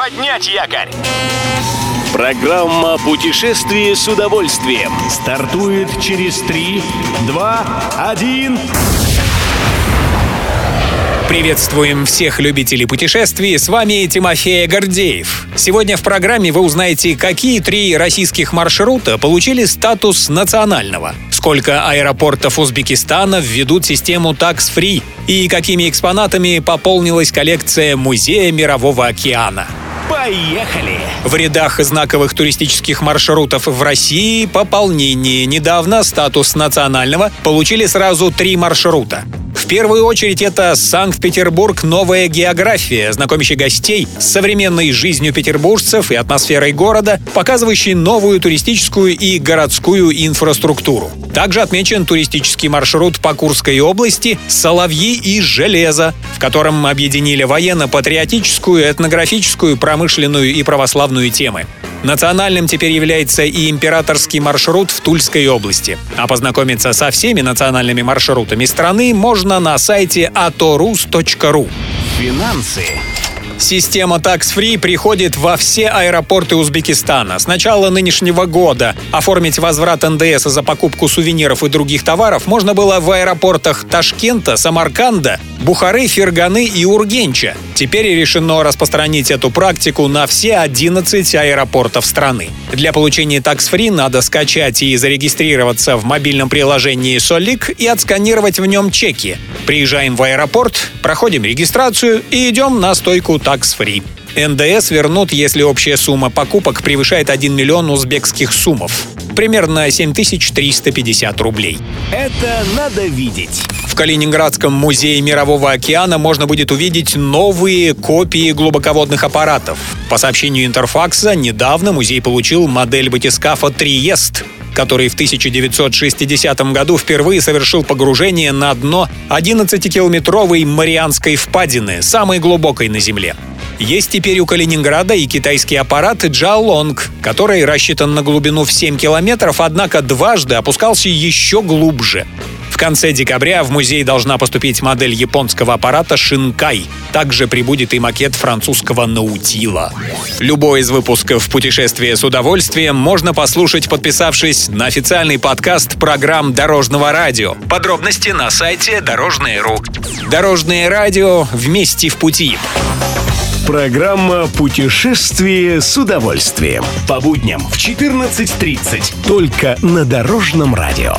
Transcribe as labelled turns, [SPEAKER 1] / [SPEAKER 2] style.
[SPEAKER 1] Поднять якорь!
[SPEAKER 2] Программа «Путешествие с удовольствием»
[SPEAKER 3] стартует через 3, 2, 1...
[SPEAKER 4] Приветствуем всех любителей путешествий, с вами Тимофей Гордеев. Сегодня в программе вы узнаете, какие три российских маршрута получили статус национального, сколько аэропортов Узбекистана введут систему Tax Free и какими экспонатами пополнилась коллекция Музея Мирового океана.
[SPEAKER 2] Поехали!
[SPEAKER 4] В рядах знаковых туристических маршрутов в России пополнение. Недавно статус национального получили сразу три маршрута. В первую очередь это Санкт-Петербург «Новая география», знакомящий гостей с современной жизнью петербуржцев и атмосферой города, показывающий новую туристическую и городскую инфраструктуру. Также отмечен туристический маршрут по Курской области «Соловьи и железо», в котором объединили военно-патриотическую, этнографическую, промышленную и православную темы. Национальным теперь является и императорский маршрут в Тульской области. А познакомиться со всеми национальными маршрутами страны можно на сайте atorus.ru.
[SPEAKER 2] Финансы
[SPEAKER 4] Система Tax Free приходит во все аэропорты Узбекистана. С начала нынешнего года оформить возврат НДС за покупку сувениров и других товаров можно было в аэропортах Ташкента, Самарканда, Бухары, Ферганы и Ургенча. Теперь решено распространить эту практику на все 11 аэропортов страны. Для получения Tax Free надо скачать и зарегистрироваться в мобильном приложении Солик и отсканировать в нем чеки. Приезжаем в аэропорт, проходим регистрацию и идем на стойку Free. НДС вернут, если общая сумма покупок превышает 1 миллион узбекских суммов. Примерно 7350 рублей.
[SPEAKER 2] Это надо видеть.
[SPEAKER 4] В Калининградском музее Мирового океана можно будет увидеть новые копии глубоководных аппаратов. По сообщению Интерфакса, недавно музей получил модель батискафа «Триест», который в 1960 году впервые совершил погружение на дно 11-километровой Марианской впадины, самой глубокой на Земле. Есть теперь у Калининграда и китайский аппарат Джалонг, который рассчитан на глубину в 7 километров, однако дважды опускался еще глубже. В конце декабря в музей должна поступить модель японского аппарата Шинкай. Также прибудет и макет французского Наутила. Любой из выпусков «Путешествие с удовольствием» можно послушать, подписавшись на официальный подкаст программ Дорожного радио. Подробности на сайте Дорожное.ру. Дорожное радио вместе в пути.
[SPEAKER 2] Программа «Путешествие с удовольствием». По будням в 14.30. Только на Дорожном радио.